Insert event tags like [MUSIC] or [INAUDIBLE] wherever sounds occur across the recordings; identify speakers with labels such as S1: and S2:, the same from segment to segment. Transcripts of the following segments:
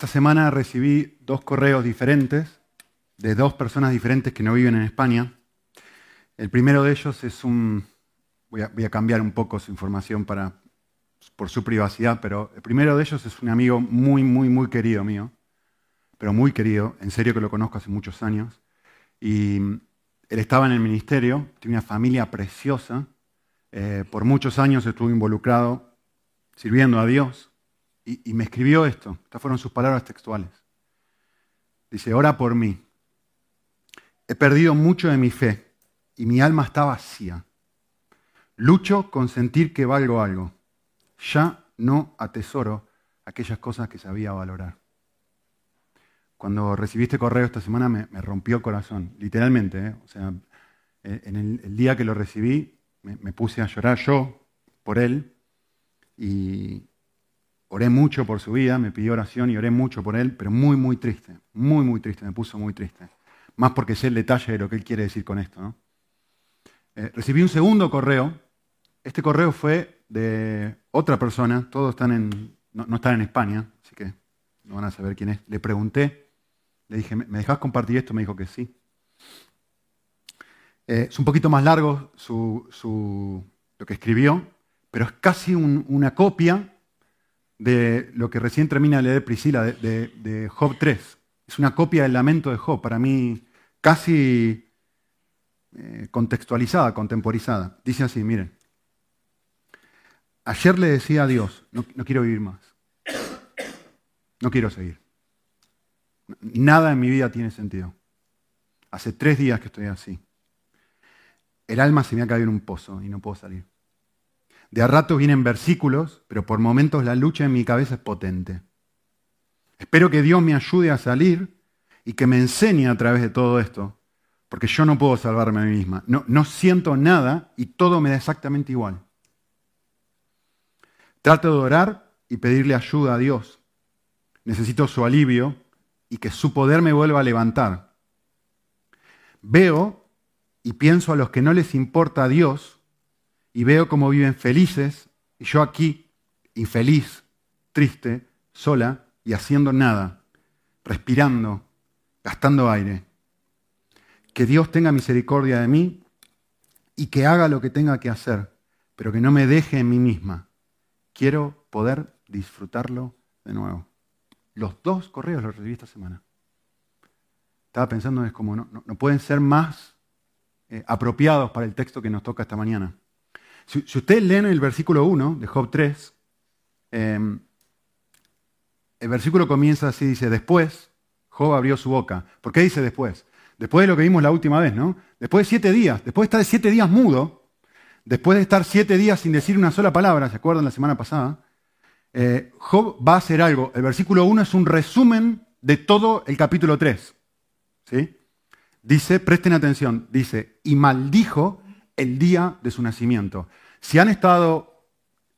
S1: Esta semana recibí dos correos diferentes de dos personas diferentes que no viven en España. El primero de ellos es un... Voy a, cambiar un poco su información para, por su privacidad, pero el primero de ellos es un amigo muy, muy, muy querido mío, pero muy querido, en serio que lo conozco hace muchos años. Y él estaba en el ministerio, tiene una familia preciosa, eh, por muchos años estuvo involucrado sirviendo a Dios y, me escribió esto. Estas fueron sus palabras textuales. Dice, ora por mí. He perdido mucho de mi fe y mi alma está vacía. Lucho con sentir que valgo algo. Ya no atesoro aquellas cosas que sabía valorar. Cuando recibí este correo esta semana me, rompió el corazón, literalmente. ¿eh? O sea, eh, en el, día que lo recibí me, me, puse a llorar yo por él y, Oré mucho por su vida, me pidió oración y oré mucho por él, pero muy, muy triste, muy, muy triste, me puso muy triste. Más porque sé el detalle de lo que él quiere decir con esto. Eh, recibí un segundo correo. Este correo fue de otra persona, todos están en, no, están en España, así que no van a saber quién es. Le pregunté, le dije, ¿me dejas compartir esto? Me dijo que sí. Eh, es un poquito más largo lo que escribió, pero es casi una copia de lo que recién termina de leer Priscila, de, Job 3. Es una copia del lamento de Job, para mí casi eh, contextualizada, contemporizada. Dice así, miren. Ayer le decía a Dios, no, no quiero vivir más. No quiero seguir. Nada en mi vida tiene sentido. Hace tres días que estoy así. El alma se me ha caído en un pozo y no puedo salir. De a ratos vienen versículos, pero por momentos la lucha en mi cabeza es potente. Espero que Dios me ayude a salir y que me enseñe a través de todo esto, porque yo no puedo salvarme a mí misma. No, no siento nada y todo me da exactamente igual. Trato de orar y pedirle ayuda a Dios. Necesito su alivio y que su poder me vuelva a levantar. Veo y pienso a los que no les importa a Dios y veo cómo viven felices y yo aquí, infeliz, triste, sola y haciendo nada, respirando, gastando aire. Que Dios tenga misericordia de mí y que haga lo que tenga que hacer, pero que no me deje en mí misma. Quiero poder disfrutarlo de nuevo. Los dos correos los recibí esta semana. Estaba pensando, es como no, pueden ser más eh, apropiados para el texto que nos toca esta mañana. Si, ustedes leen el versículo 1 de Job 3, em, el versículo comienza así, dice, después Job abrió su boca. ¿Por qué dice después? Después de lo que vimos la última vez, ¿no? Después de siete días, después de estar siete días mudo, después de estar siete días sin decir una sola palabra, ¿se acuerdan la semana pasada? Eh, Job va a hacer algo. El versículo 1 es un resumen de todo el capítulo 3. ¿sí? Dice, presten atención, dice, y maldijo el día de su nacimiento. Si han estado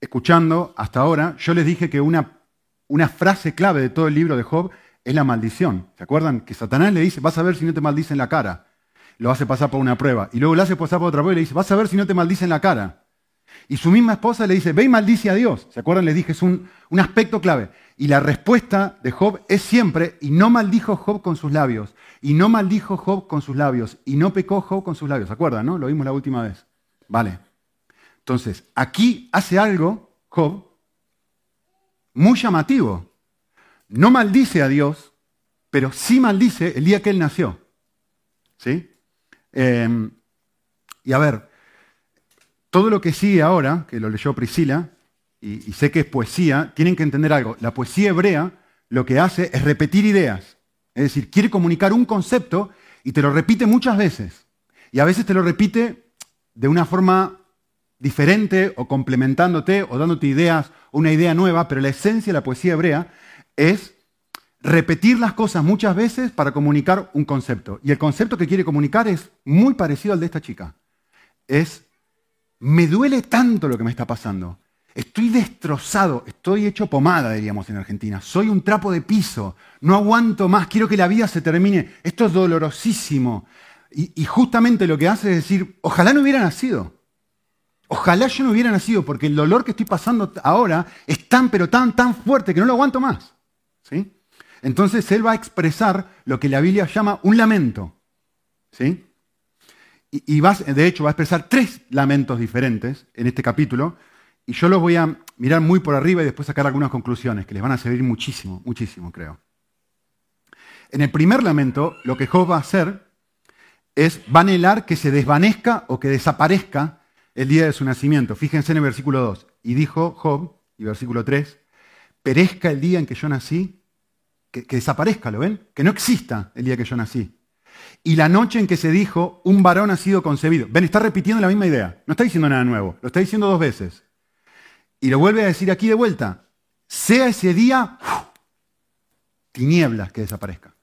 S1: escuchando hasta ahora, yo les dije que una, una frase clave de todo el libro de Job es la maldición. ¿Se acuerdan? Que Satanás le dice, vas a ver si no te maldicen la cara. Lo hace pasar por una prueba. Y luego le hace pasar por otra prueba y le dice, vas a ver si no te maldicen la cara. Y su misma esposa le dice, ve y maldice a Dios. ¿Se acuerdan? Les dije, es un, un aspecto clave. Y la respuesta de Job es siempre, y no maldijo Job con sus labios, y no maldijo Job con sus labios, y no pecó Job con sus labios. ¿Se acuerdan? No? Lo vimos la última vez. Vale. Entonces, aquí hace algo, Job, muy llamativo. No maldice a Dios, pero sí maldice el día que él nació. ¿Sí? Em, y a ver, todo lo que sigue ahora, que lo leyó Priscila, y, sé que es poesía, tienen que entender algo. La poesía hebrea lo que hace es repetir ideas. Es decir, quiere comunicar un concepto y te lo repite muchas veces. Y a veces te lo repite de una forma diferente o complementándote o dándote ideas una idea nueva, pero la esencia de la poesía hebrea es repetir las cosas muchas veces para comunicar un concepto. Y el concepto que quiere comunicar es muy parecido al de esta chica. Es, me duele tanto lo que me está pasando. Estoy destrozado, estoy hecho pomada, diríamos en Argentina. Soy un trapo de piso, no aguanto más, quiero que la vida se termine. Esto es dolorosísimo. Y, justamente lo que hace es decir, ojalá no hubiera nacido. Ojalá yo no hubiera nacido porque el dolor que estoy pasando ahora es tan, pero tan, tan fuerte que no lo aguanto más. ¿Sí? Entonces él va a expresar lo que la Biblia llama un lamento. ¿Sí? Y, de hecho va a expresar tres lamentos diferentes en este capítulo. Y yo los voy a mirar muy por arriba y después sacar algunas conclusiones que les van a servir muchísimo, muchísimo, creo. En el primer lamento, lo que Job va a hacer es, va anhelar que se desvanezca o que desaparezca el día de su nacimiento. Fíjense en el versículo 2. Y dijo Job, y versículo 3, perezca el día en que yo nací, que, desaparezca, ¿lo ven? Que no exista el día que yo nací. Y la noche en que se dijo, un varón ha sido concebido. Ven, está repitiendo la misma idea. No está diciendo nada nuevo, lo está diciendo dos veces. Y lo vuelve a decir aquí de vuelta. Sea ese día tinieblas que desaparezca.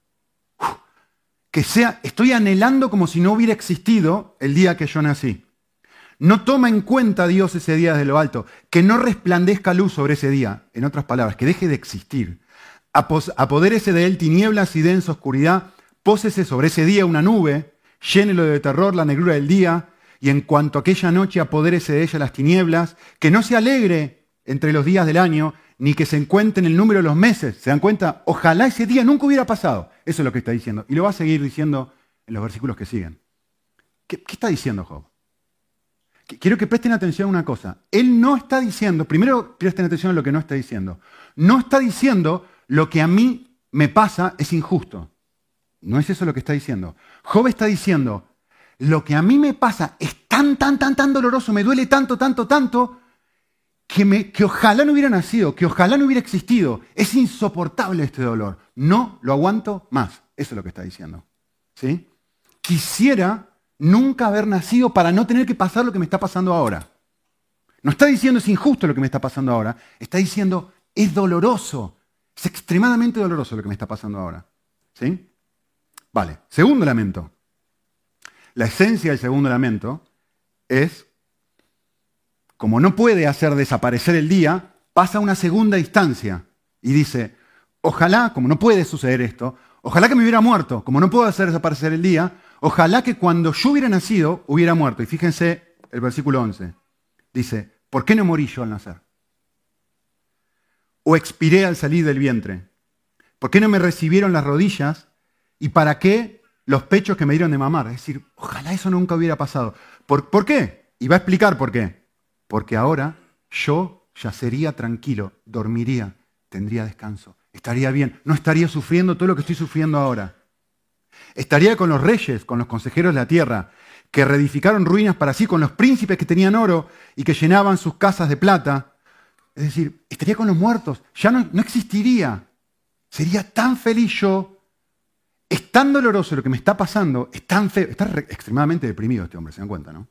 S1: que sea, estoy anhelando como si no hubiera existido el día que yo nací. No toma en cuenta Dios ese día desde lo alto, que no resplandezca luz sobre ese día, en otras palabras, que deje de existir. Apodérese de él tinieblas y densa oscuridad, pósese sobre ese día una nube, llénelo de terror la negrura del día, y en cuanto aquella noche apodérese de ella las tinieblas, que no se alegre entre los días del año, ni que se encuentre en el número de los meses. ¿Se dan cuenta? Ojalá ese día nunca hubiera pasado. Eso es lo que está diciendo. Y lo va a seguir diciendo en los versículos que siguen. ¿Qué, qué está diciendo Job? quiero que presten atención a una cosa. Él no está diciendo, primero presten atención a lo que no está diciendo. No está diciendo lo que a mí me pasa es injusto. No es eso lo que está diciendo. Job está diciendo, lo que a mí me pasa es tan, tan, tan, tan doloroso, me duele tanto, tanto, tanto, que, que ojalá no hubiera nacido, que ojalá no hubiera existido. Es insoportable este dolor. No lo aguanto más. Eso es lo que está diciendo. ¿Sí? Quisiera nunca haber nacido para no tener que pasar lo que me está pasando ahora. No está diciendo es injusto lo que me está pasando ahora, está diciendo es doloroso, es extremadamente doloroso lo que me está pasando ahora. ¿Sí? Vale, segundo lamento. La esencia del segundo lamento es, como no puede hacer desaparecer el día, pasa a una segunda instancia y dice, ojalá, como no puede suceder esto, ojalá que me hubiera muerto, como no puedo hacer desaparecer el día, Ojalá que cuando yo hubiera nacido hubiera muerto. Y fíjense el versículo 11. Dice, ¿por qué no morí yo al nacer? ¿O expiré al salir del vientre? ¿Por qué no me recibieron las rodillas? ¿Y para qué los pechos que me dieron de mamar? Es decir, ojalá eso nunca hubiera pasado. ¿Por, ¿por qué? Y va a explicar por qué. Porque ahora yo ya sería tranquilo, dormiría, tendría descanso, estaría bien, no estaría sufriendo todo lo que estoy sufriendo ahora. Estaría con los reyes, con los consejeros de la tierra, que reedificaron ruinas para sí, con los príncipes que tenían oro y que llenaban sus casas de plata. Es decir, estaría con los muertos, ya no, existiría. Sería tan feliz yo. Es tan doloroso lo que me está pasando, es tan feo, está extremadamente deprimido este hombre, se dan cuenta, ¿no?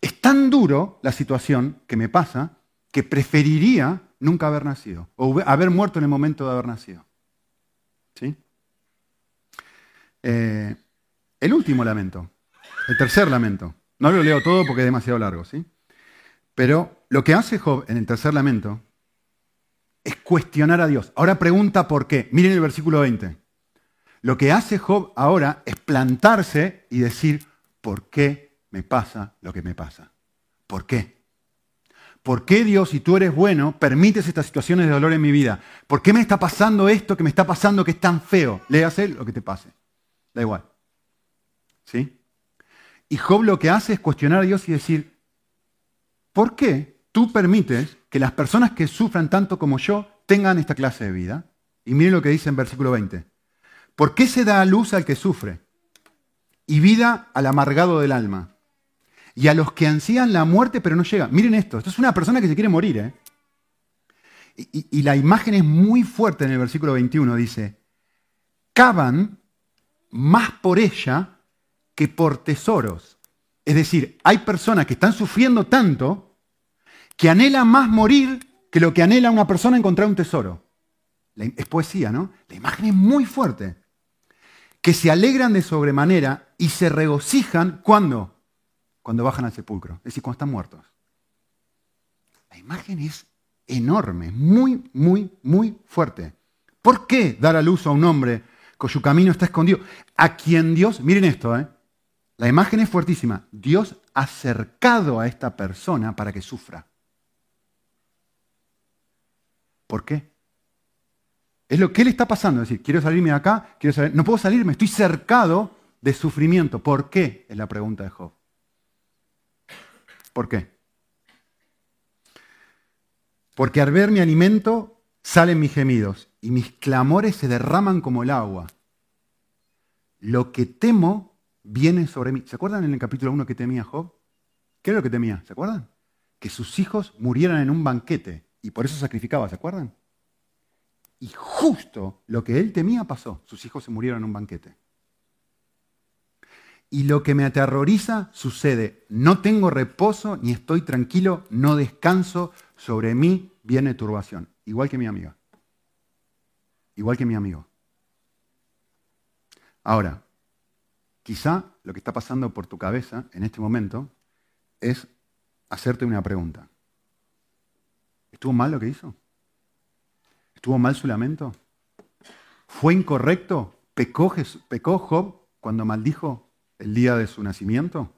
S1: Es tan duro la situación que me pasa que preferiría nunca haber nacido o haber muerto en el momento de haber nacido. ¿Sí? Eh, el último lamento, el tercer lamento. No lo leo todo porque es demasiado largo, ¿sí? Pero lo que hace Job en el tercer lamento es cuestionar a Dios. Ahora pregunta por qué. Miren el versículo 20. Lo que hace Job ahora es plantarse y decir, ¿por qué me pasa lo que me pasa? ¿Por qué? ¿Por qué Dios, si tú eres bueno, permites estas situaciones de dolor en mi vida? ¿Por qué me está pasando esto que me está pasando que es tan feo? Léase lo que te pase. Da igual. ¿Sí? Y Job lo que hace es cuestionar a Dios y decir, ¿por qué tú permites que las personas que sufran tanto como yo tengan esta clase de vida? Y miren lo que dice en versículo 20. ¿Por qué se da luz al que sufre y vida al amargado del alma? Y a los que ansían la muerte pero no llegan. Miren esto, esto es una persona que se quiere morir. ¿eh? Y, y la imagen es muy fuerte en el versículo 21. Dice, cavan más por ella que por tesoros. Es decir, hay personas que están sufriendo tanto que anhelan más morir que lo que anhela una persona encontrar un tesoro. Es poesía, ¿no? La imagen es muy fuerte. Que se alegran de sobremanera y se regocijan cuando? Cuando bajan al sepulcro, es decir, cuando están muertos. La imagen es enorme, muy, muy, muy fuerte. ¿Por qué dar a luz a un hombre cuyo camino está escondido. A quien Dios, miren esto, ¿eh? la imagen es fuertísima, Dios ha acercado a esta persona para que sufra. ¿Por qué? Es lo que le está pasando. Es decir, quiero salirme de acá, quiero salir, no puedo salirme, estoy cercado de sufrimiento. ¿Por qué? Es la pregunta de Job. ¿Por qué? Porque al ver mi alimento salen mis gemidos y mis clamores se derraman como el agua. Lo que temo viene sobre mí. ¿Se acuerdan en el capítulo 1 que temía Job? ¿Qué era lo que temía? ¿Se acuerdan? Que sus hijos murieran en un banquete y por eso sacrificaba, ¿se acuerdan? Y justo lo que él temía pasó. Sus hijos se murieron en un banquete. Y lo que me aterroriza sucede. No tengo reposo ni estoy tranquilo, no descanso. Sobre mí viene turbación. Igual que mi amiga. Igual que mi amigo. Ahora, quizá lo que está pasando por tu cabeza en este momento es hacerte una pregunta. ¿Estuvo mal lo que hizo? ¿Estuvo mal su lamento? ¿Fue incorrecto? ¿Pecó, ¿Pecó Job cuando maldijo el día de su nacimiento?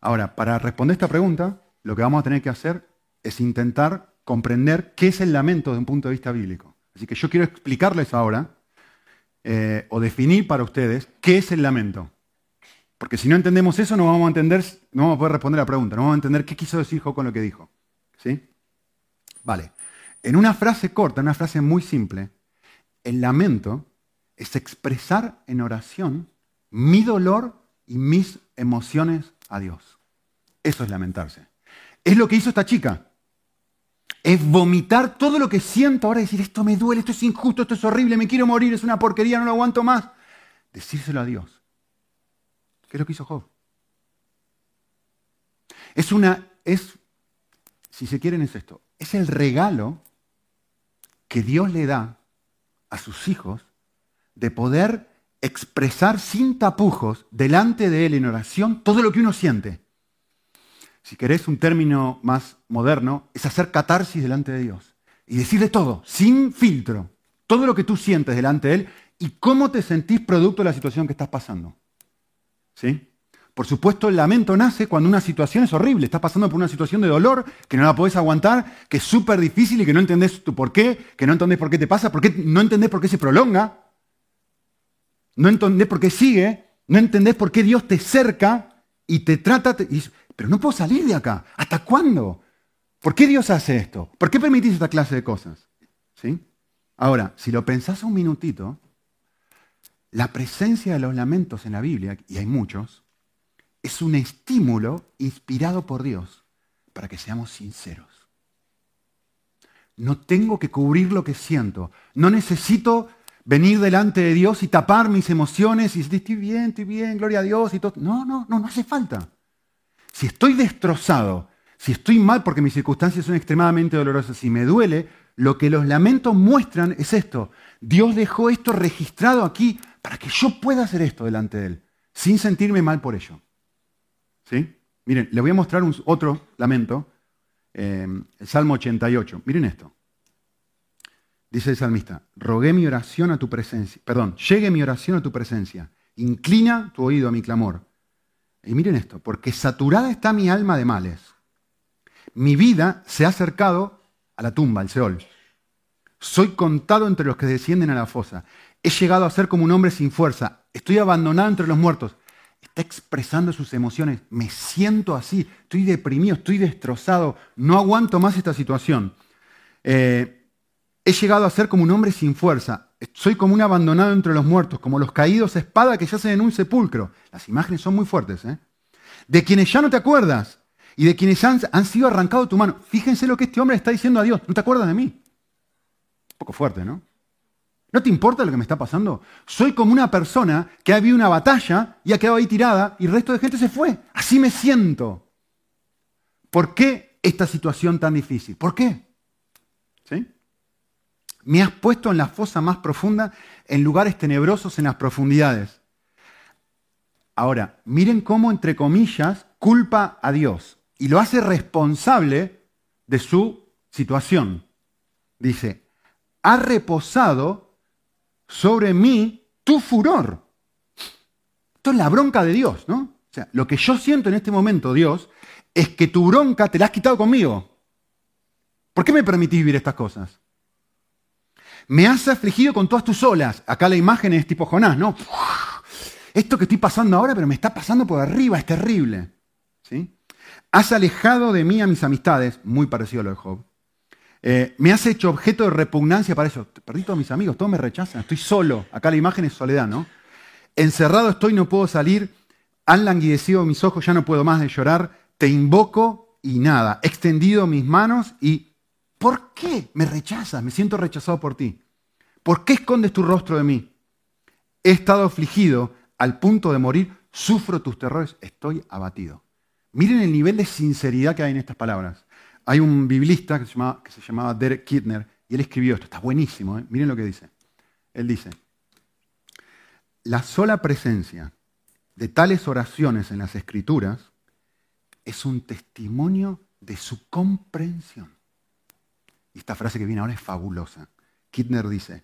S1: Ahora, para responder esta pregunta, lo que vamos a tener que hacer es intentar comprender qué es el lamento desde un punto de vista bíblico. Así que yo quiero explicarles ahora, eh, o definir para ustedes, qué es el lamento. Porque si no entendemos eso, no vamos a entender, no vamos a poder responder la pregunta, no vamos a entender qué quiso decir Job con lo que dijo. ¿Sí? Vale. En una frase corta, una frase muy simple, el lamento es expresar en oración mi dolor y mis emociones a Dios. Eso es lamentarse. Es lo que hizo esta chica. Es vomitar todo lo que siento ahora y decir, esto me duele, esto es injusto, esto es horrible, me quiero morir, es una porquería, no lo aguanto más. Decírselo a Dios. ¿Qué es lo que hizo Job? Es una, es, si se quieren, es esto. Es el regalo que Dios le da a sus hijos de poder expresar sin tapujos delante de Él en oración todo lo que uno siente. Si querés un término más moderno, es hacer catarsis delante de Dios y decirle todo, sin filtro, todo lo que tú sientes delante de Él y cómo te sentís producto de la situación que estás pasando. ¿Sí? Por supuesto, el lamento nace cuando una situación es horrible. Estás pasando por una situación de dolor que no la podés aguantar, que es súper difícil y que no entendés tu por qué, que no entendés por qué te pasa, porque no entendés por qué se prolonga, no entendés por qué sigue, no entendés por qué Dios te cerca y te trata. pero no puedo salir de acá. ¿Hasta cuándo? ¿Por qué Dios hace esto? ¿Por qué permitís esta clase de cosas? ¿Sí? Ahora, si lo pensás un minutito, la presencia de los lamentos en la Biblia, y hay muchos, es un estímulo inspirado por Dios para que seamos sinceros. No tengo que cubrir lo que siento. No necesito venir delante de Dios y tapar mis emociones y decir, estoy bien, estoy bien, gloria a Dios y todo. No, no, no, no hace falta. Si estoy destrozado, si estoy mal porque mis circunstancias son extremadamente dolorosas, si me duele, lo que los lamentos muestran es esto. Dios dejó esto registrado aquí para que yo pueda hacer esto delante de Él, sin sentirme mal por ello. ¿Sí? Miren, les voy a mostrar otro lamento, eh, el Salmo 88. Miren esto. Dice el salmista, rogué mi oración a tu presencia, perdón, llegue mi oración a tu presencia, inclina tu oído a mi clamor. Y miren esto, porque saturada está mi alma de males. Mi vida se ha acercado a la tumba, al Seol. Soy contado entre los que descienden a la fosa. He llegado a ser como un hombre sin fuerza. Estoy abandonado entre los muertos está expresando sus emociones. Me siento así, estoy deprimido, estoy destrozado, no aguanto más esta situación. Eh, he llegado a ser como un hombre sin fuerza. Soy como un abandonado entre los muertos, como los caídos a espada que yacen en un sepulcro. Las imágenes son muy fuertes. ¿eh? De quienes ya no te acuerdas y de quienes han, han sido arrancados de tu mano. Fíjense lo que este hombre está diciendo a Dios. ¿No te acuerdas de mí? Un poco fuerte, ¿no? ¿No te importa lo que me está pasando? Soy como una persona que ha habido una batalla y ha quedado ahí tirada y el resto de gente se fue. Así me siento. ¿Por qué esta situación tan difícil? ¿Por qué? ¿Sí? Me has puesto en la fosa más profunda, en lugares tenebrosos en las profundidades. Ahora, miren cómo, entre comillas, culpa a Dios y lo hace responsable de su situación. Dice, ha reposado sobre mí tu furor. Esto es la bronca de Dios, ¿no? O sea, lo que yo siento en este momento, Dios, es que tu bronca te la has quitado conmigo. ¿Por qué me permitís vivir estas cosas? Me has afligido con todas tus olas. Acá la imagen es tipo Jonás, ¿no? Esto que estoy pasando ahora, pero me está pasando por arriba, es terrible. ¿Sí? Has alejado de mí a mis amistades, muy parecido a lo de Job. Eh, me has hecho objeto de repugnancia para eso. Perdí todos mis amigos, todos me rechazan, estoy solo. Acá la imagen es soledad, ¿no? Encerrado estoy, no puedo salir. Han languidecido mis ojos, ya no puedo más de llorar. Te invoco y nada. He extendido mis manos y ¿por qué me rechazas? Me siento rechazado por ti. ¿Por qué escondes tu rostro de mí? He estado afligido al punto de morir, sufro tus terrores, estoy abatido. Miren el nivel de sinceridad que hay en estas palabras. Hay un biblista que se llamaba, Derek Kidner y él escribió esto, está buenísimo, ¿eh? miren lo que dice. Él dice, la sola presencia de tales oraciones en las escrituras es un testimonio de su comprensión. Y esta frase que viene ahora es fabulosa. Kidner dice,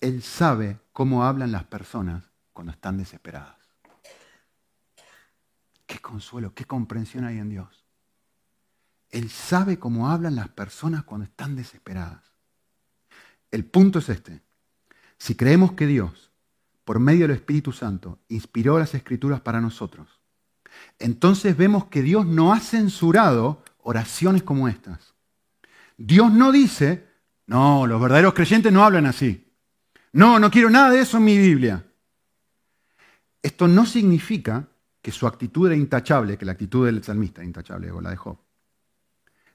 S1: Él sabe cómo hablan las personas cuando están desesperadas. Qué consuelo, qué comprensión hay en Dios. Él sabe cómo hablan las personas cuando están desesperadas. El punto es este. Si creemos que Dios, por medio del Espíritu Santo, inspiró las escrituras para nosotros, entonces vemos que Dios no ha censurado oraciones como estas. Dios no dice, no, los verdaderos creyentes no hablan así. No, no quiero nada de eso en mi Biblia. Esto no significa que su actitud era intachable, que la actitud del salmista era intachable, o la de Job.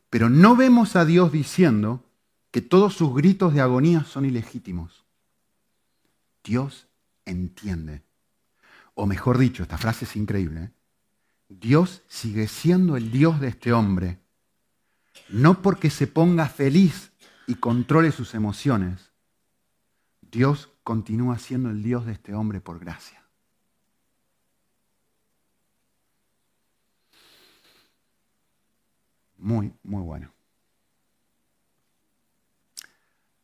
S1: Pero no vemos a Dios diciendo que todos sus gritos de agonía son ilegítimos. Dios entiende. O mejor dicho, esta frase es increíble. ¿eh? Dios sigue siendo el Dios de este hombre. No porque se ponga feliz y controle sus emociones. Dios continúa siendo el Dios de este hombre por gracia. Muy, muy bueno.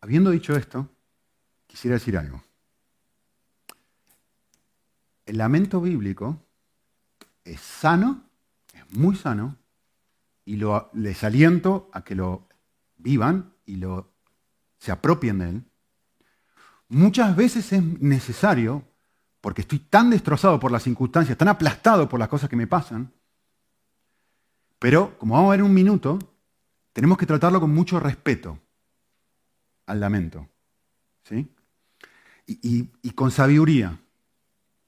S1: Habiendo dicho esto, quisiera decir algo. El lamento bíblico es sano, es muy sano, y lo, les aliento a que lo vivan y lo, se apropien de él. Muchas veces es necesario, porque estoy tan destrozado por las circunstancias, tan aplastado por las cosas que me pasan, pero, como vamos a ver en un minuto, tenemos que tratarlo con mucho respeto al lamento. ¿sí? Y, con sabiduría.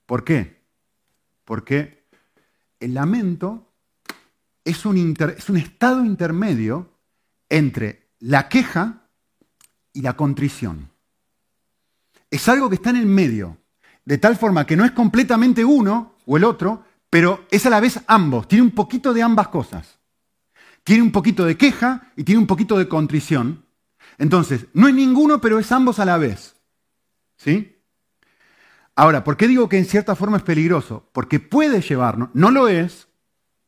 S1: ¿Por qué? Porque el lamento es un, es un estado intermedio entre la queja y la contrición. Es algo que está en el medio, de tal forma que no es completamente uno o el otro, pero es a la vez ambos, tiene un poquito de ambas cosas. Tiene un poquito de queja y tiene un poquito de contrición. Entonces, no es ninguno, pero es ambos a la vez. ¿Sí? Ahora, ¿por qué digo que en cierta forma es peligroso? Porque puede llevarnos, no lo es,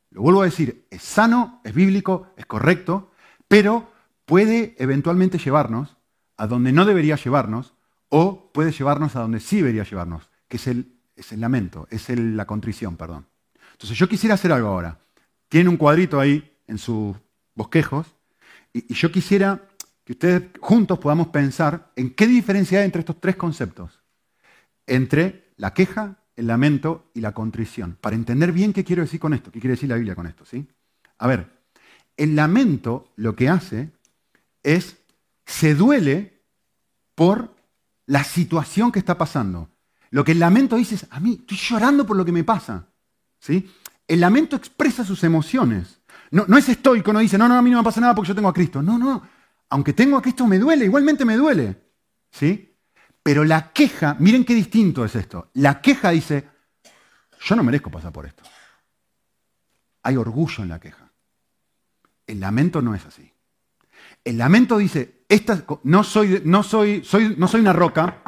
S1: lo vuelvo a decir, es sano, es bíblico, es correcto, pero puede eventualmente llevarnos a donde no debería llevarnos o puede llevarnos a donde sí debería llevarnos, que es el, es el lamento, es la contrición, perdón. Entonces yo quisiera hacer algo ahora. Tiene un cuadrito ahí en sus bosquejos y, yo quisiera que ustedes juntos podamos pensar en qué diferencia hay entre estos tres conceptos. Entre la queja, el lamento y la contrición. Para entender bien qué quiero decir con esto, qué quiere decir la Biblia con esto. ¿sí? A ver, el lamento lo que hace es, se duele por la situación que está pasando. Lo que el lamento dice es, a mí estoy llorando por lo que me pasa. ¿Sí? El lamento expresa sus emociones. No, no es estoico, no dice, no, no, a mí no me pasa nada porque yo tengo a Cristo. No, no. Aunque tengo a Cristo me duele, igualmente me duele. ¿Sí? Pero la queja, miren qué distinto es esto. La queja dice, yo no merezco pasar por esto. Hay orgullo en la queja. El lamento no es así. El lamento dice, esta, no, soy, no, soy, soy, no soy una roca,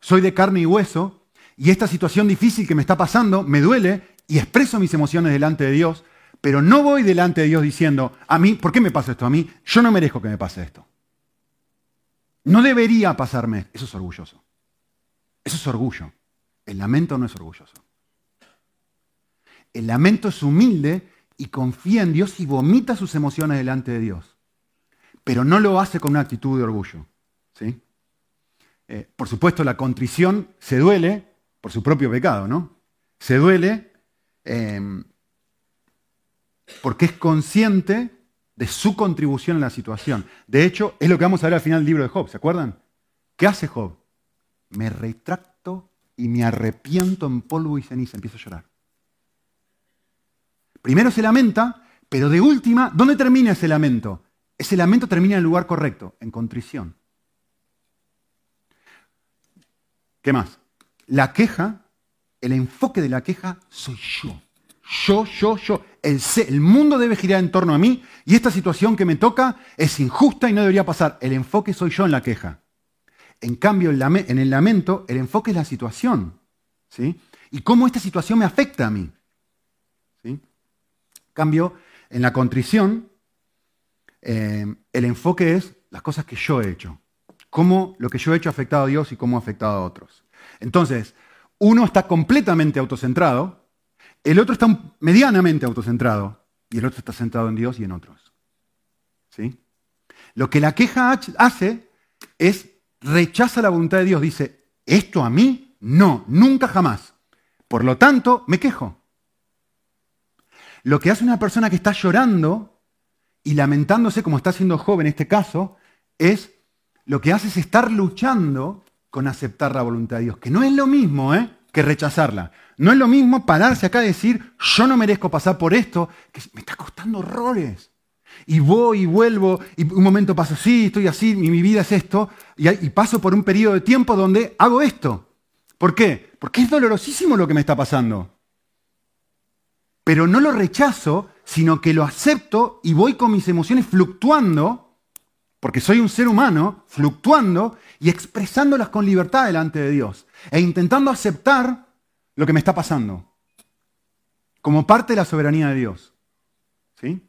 S1: soy de carne y hueso, y esta situación difícil que me está pasando me duele y expreso mis emociones delante de Dios, pero no voy delante de Dios diciendo, a mí, ¿por qué me pasa esto a mí? Yo no merezco que me pase esto. No debería pasarme. Eso es orgulloso. Eso es orgullo. El lamento no es orgulloso. El lamento es humilde y confía en Dios y vomita sus emociones delante de Dios. Pero no lo hace con una actitud de orgullo. ¿sí? Eh, por supuesto, la contrición se duele por su propio pecado, ¿no? Se duele em, porque es consciente de su contribución en la situación. De hecho, es lo que vamos a ver al final del libro de Job, ¿se acuerdan? ¿Qué hace Job? Me retracto y me arrepiento en polvo y ceniza, empiezo a llorar. Primero se lamenta, pero de última, ¿dónde termina ese lamento? Ese lamento termina en el lugar correcto, en contrición. ¿Qué más? La queja, el enfoque de la queja soy yo. Yo, yo, yo. El, el, mundo debe girar en torno a mí y esta situación que me toca es injusta y no debería pasar. El enfoque soy yo en la queja. En cambio, en el lamento, el enfoque es la situación. ¿sí? Y cómo esta situación me afecta a mí. ¿sí? En cambio, en la contrición, eh, el enfoque es las cosas que yo he hecho. Cómo lo que yo he hecho ha afectado a Dios y cómo ha afectado a otros. Entonces, uno está completamente autocentrado, el otro está medianamente autocentrado y el otro está centrado en Dios y en otros. ¿Sí? Lo que la queja hace es rechaza la voluntad de Dios. Dice, esto a mí, no, nunca jamás. Por lo tanto, me quejo. Lo que hace una persona que está llorando y lamentándose, como está haciendo Job en este caso, es lo que hace es estar luchando con aceptar la voluntad de Dios, que no es lo mismo ¿eh? que rechazarla. No es lo mismo pararse acá y decir, yo no merezco pasar por esto, que me está costando horrores. Y voy y vuelvo, y un momento paso así, estoy así, mi, mi vida es esto, y, y paso por un periodo de tiempo donde hago esto. ¿Por qué? Porque es dolorosísimo lo que me está pasando. Pero no lo rechazo, sino que lo acepto y voy con mis emociones fluctuando porque soy un ser humano fluctuando y expresándolas con libertad delante de Dios e intentando aceptar lo que me está pasando como parte de la soberanía de Dios. ¿Sí?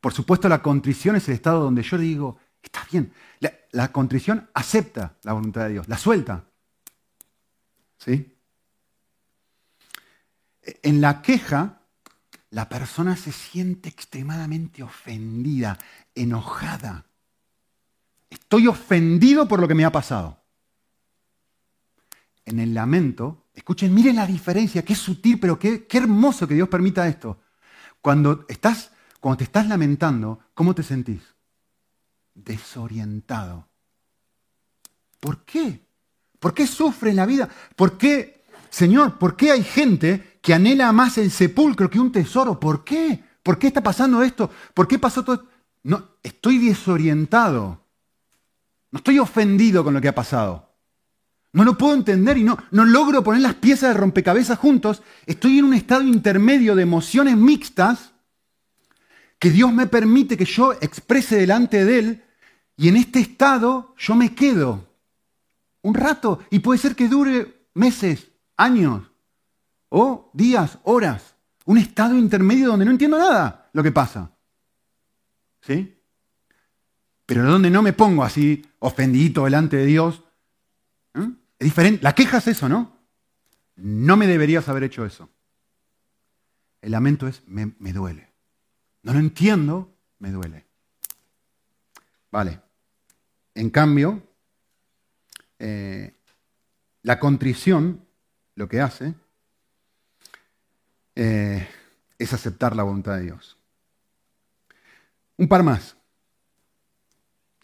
S1: Por supuesto, la contrición es el estado donde yo digo, está bien, la, la contrición acepta la voluntad de Dios, la suelta. ¿Sí? En la queja, la persona se siente extremadamente ofendida, enojada Estoy ofendido por lo que me ha pasado. En el lamento, escuchen, miren la diferencia, qué sutil, pero qué, qué hermoso que Dios permita esto. Cuando, estás, cuando te estás lamentando, ¿cómo te sentís? Desorientado. ¿Por qué? ¿Por qué sufre la vida? ¿Por qué, Señor, por qué hay gente que anhela más el sepulcro que un tesoro? ¿Por qué? ¿Por qué está pasando esto? ¿Por qué pasó todo? No, estoy desorientado. No estoy ofendido con lo que ha pasado. No lo puedo entender y no, no logro poner las piezas de rompecabezas juntos. Estoy en un estado intermedio de emociones mixtas que Dios me permite que yo exprese delante de Él y en este estado yo me quedo un rato y puede ser que dure meses, años o días, horas. Un estado intermedio donde no entiendo nada lo que pasa. ¿Sí? Pero donde no me pongo así ofendidito delante de Dios. ¿eh? Es diferente. La queja es eso, ¿no? No me deberías haber hecho eso. El lamento es, me, duele. No lo entiendo, me duele. Vale. En cambio, eh, la contrición lo que hace eh, es aceptar la voluntad de Dios. Un par más.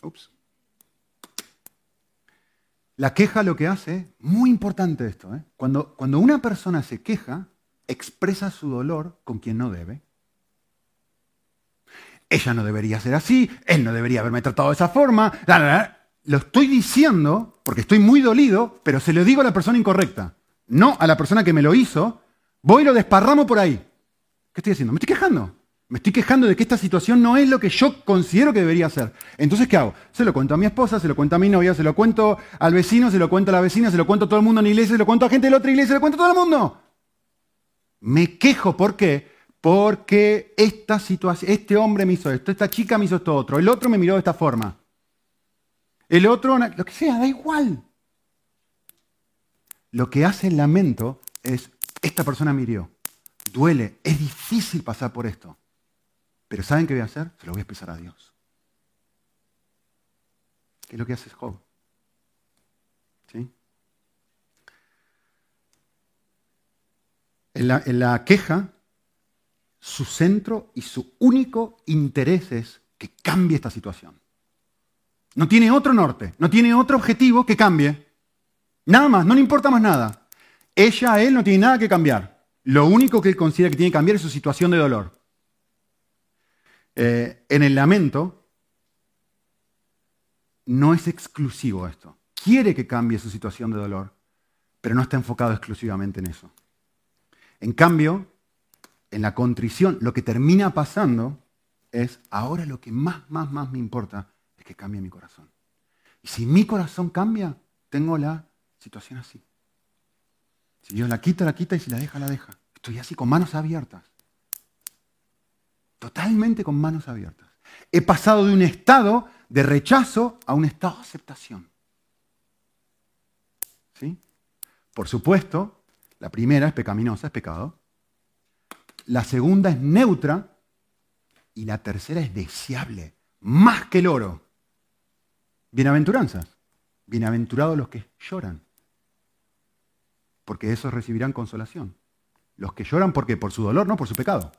S1: Ups. La queja lo que hace, muy importante esto, ¿eh? cuando, cuando una persona se queja, expresa su dolor con quien no debe. Ella no debería ser así, él no debería haberme tratado de esa forma. Lo estoy diciendo porque estoy muy dolido, pero se lo digo a la persona incorrecta, no a la persona que me lo hizo. Voy y lo desparramo por ahí. ¿Qué estoy haciendo? Me estoy quejando. Me estoy quejando de que esta situación no es lo que yo considero que debería ser. Entonces, ¿qué hago? Se lo cuento a mi esposa, se lo cuento a mi novia, se lo cuento al vecino, se lo cuento a la vecina, se lo cuento a todo el mundo en la iglesia, se lo cuento a gente de la otra iglesia, se lo cuento a todo el mundo. Me quejo, ¿por qué? Porque esta situación, este hombre me hizo esto, esta chica me hizo esto otro, el otro me miró de esta forma. El otro, lo que sea, da igual. Lo que hace el lamento es, esta persona me duele, es difícil pasar por esto. Pero ¿saben qué voy a hacer? Se lo voy a expresar a Dios. ¿Qué es lo que hace Job? ¿Sí? En la, en la queja, su centro y su único interés es que cambie esta situación. No tiene otro norte, no tiene otro objetivo que cambie. Nada más, no le importa más nada. Ella, él no tiene nada que cambiar. Lo único que él considera que tiene que cambiar es su situación de dolor. Eh, en el lamento, no es exclusivo esto. Quiere que cambie su situación de dolor, pero no está enfocado exclusivamente en eso. En cambio, en la contrición, lo que termina pasando es, ahora lo que más, más, más me importa es que cambie mi corazón. Y si mi corazón cambia, tengo la situación así. Si Dios la quita, la quita y si la deja, la deja. Estoy así con manos abiertas. Totalmente con manos abiertas. He pasado de un estado de rechazo a un estado de aceptación. ¿Sí? Por supuesto, la primera es pecaminosa, es pecado. La segunda es neutra. Y la tercera es deseable, más que el oro. Bienaventuranzas. Bienaventurados los que lloran porque esos recibirán consolación. Los que lloran, ¿por qué? Por su dolor, no por su pecado.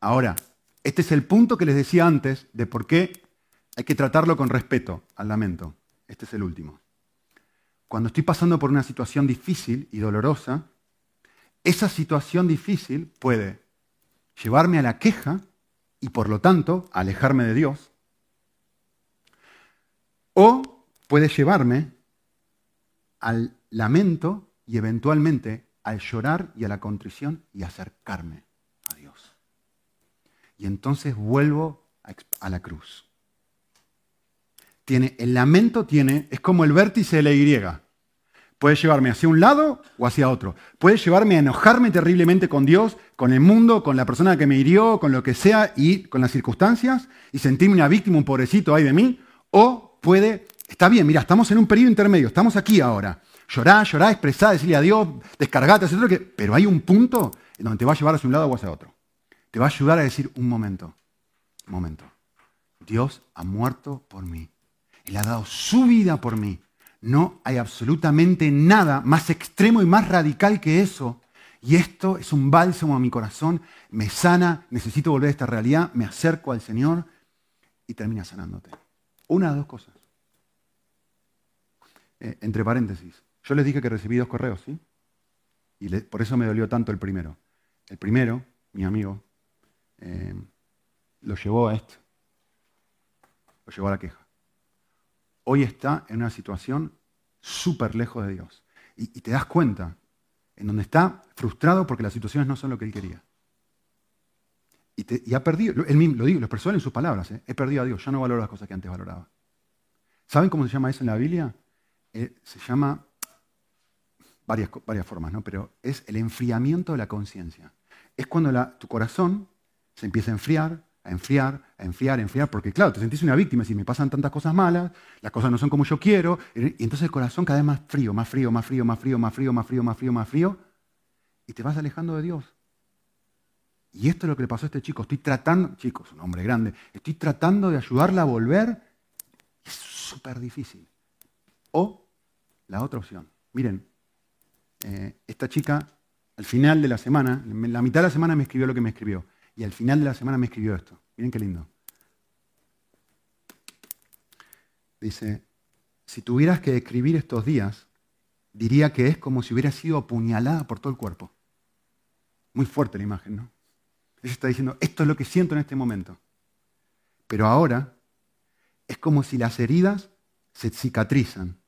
S1: Ahora, este es el punto que les decía antes de por qué hay que tratarlo con respeto al lamento. Este es el último. Cuando estoy pasando por una situación difícil y dolorosa, esa situación difícil puede llevarme a la queja y por lo tanto alejarme de Dios, o puede llevarme al lamento y eventualmente al llorar y a la contrición y acercarme. Y entonces vuelvo a la cruz. Tiene, el lamento tiene, es como el vértice de la Y. Puede llevarme hacia un lado o hacia otro. Puede llevarme a enojarme terriblemente con Dios, con el mundo, con la persona que me hirió, con lo que sea y con las circunstancias y sentirme una víctima, un pobrecito ahí de mí. O puede, está bien, mira, estamos en un periodo intermedio, estamos aquí ahora llorar, llorar, expresar, decirle a Dios, descargate, etc. Pero hay un punto en donde te va a llevar hacia un lado o hacia otro. Te va a ayudar a decir, un momento, un momento. Dios ha muerto por mí. Él ha dado su vida por mí. No hay absolutamente nada más extremo y más radical que eso. Y esto es un bálsamo a mi corazón, me sana, necesito volver a esta realidad, me acerco al Señor y termina sanándote. Una de dos cosas. Eh, entre paréntesis, yo les dije que recibí dos correos, ¿sí? Y por eso me dolió tanto el primero. El primero, mi amigo, eh, lo llevó a esto. Lo llevó a la queja. Hoy está en una situación súper lejos de Dios. Y, te das cuenta, en donde está frustrado porque las situaciones no son lo que él quería. Y, ha perdido, él mismo lo digo, lo expresó en sus palabras, ¿eh? he perdido a Dios, ya no valoro las cosas que antes valoraba. ¿Saben cómo se llama eso en la Biblia? Eh, se llama varias, formas, ¿no? pero es el enfriamiento de la conciencia. Es cuando tu corazón se empieza a enfriar, a enfriar, a enfriar, a enfriar, porque claro, te sentís una víctima, si me pasan tantas cosas malas, las cosas no son como yo quiero, y entonces el corazón cada vez más frío, más frío, más frío, más frío, más frío, más frío, más frío, más frío, y te vas alejando de Dios. Y esto es lo que le pasó a este chico. Estoy tratando, chicos, un hombre grande, estoy tratando de ayudarla a volver. Es súper difícil. O la otra opción. Miren, eh, esta chica al final de la semana, en la mitad de la semana me escribió lo que me escribió. Y al final de la semana me escribió esto. Miren qué lindo. Dice, si tuvieras que describir estos días, diría que es como si hubiera sido apuñalada por todo el cuerpo. Muy fuerte la imagen, ¿no? Ella está diciendo, esto es lo que siento en este momento. Pero ahora es como si las heridas se cicatrizan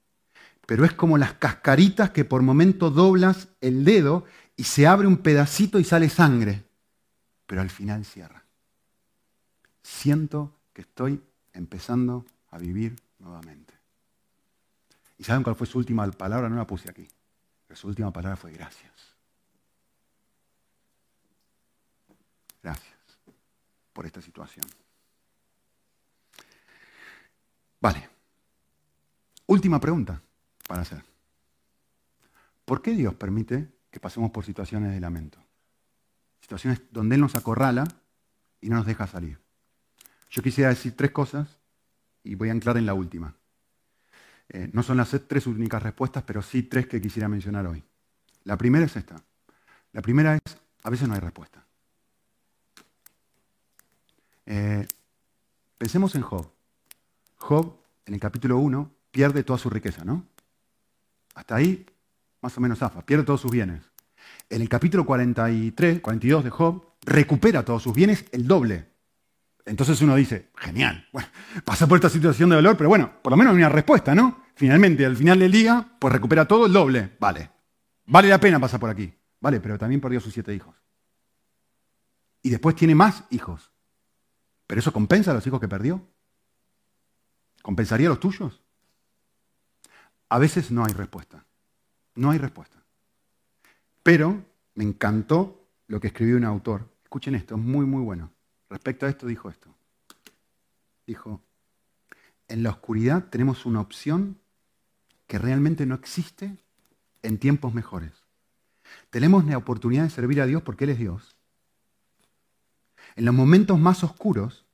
S1: pero es como las cascaritas que por momento doblas el dedo y se abre un pedacito y sale sangre, pero al final cierra. Siento que estoy empezando a vivir nuevamente. ¿Y saben cuál fue su última palabra? No la puse aquí, pero su última palabra fue gracias. Gracias por esta situación. Vale. Última pregunta para hacer. ¿Por qué Dios permite que pasemos por situaciones de lamento? Situaciones donde Él nos acorrala y no nos deja salir. Yo quisiera decir tres cosas y voy a anclar en la última. Eh, no son las tres únicas respuestas, pero sí tres que quisiera mencionar hoy. La primera es esta. La primera es, a veces no hay respuesta. Eh, pensemos en Job. Job, en el capítulo 1, pierde toda su riqueza, ¿no? Hasta ahí, más o menos zafa, pierde todos sus bienes. En el capítulo 43, 42 de Job, recupera todos sus bienes el doble. Entonces uno dice, genial, pasa por esta situación de dolor, pero bueno, por lo menos hay una respuesta, ¿no? Finalmente, al final del día, pues recupera todo el doble. Vale, vale la pena pasar por aquí. Vale, pero también perdió sus siete hijos. Y después tiene más hijos. ¿Pero eso compensa a los hijos que perdió? ¿Compensaría a los tuyos? A veces no hay respuesta. No hay respuesta. Pero me encantó lo que escribió un autor. Escuchen esto, es muy, muy bueno. Respecto a esto dijo esto. Dijo, en la oscuridad tenemos una opción que realmente no existe en tiempos mejores. Tenemos la oportunidad de servir a Dios porque Él es Dios. En los momentos más oscuros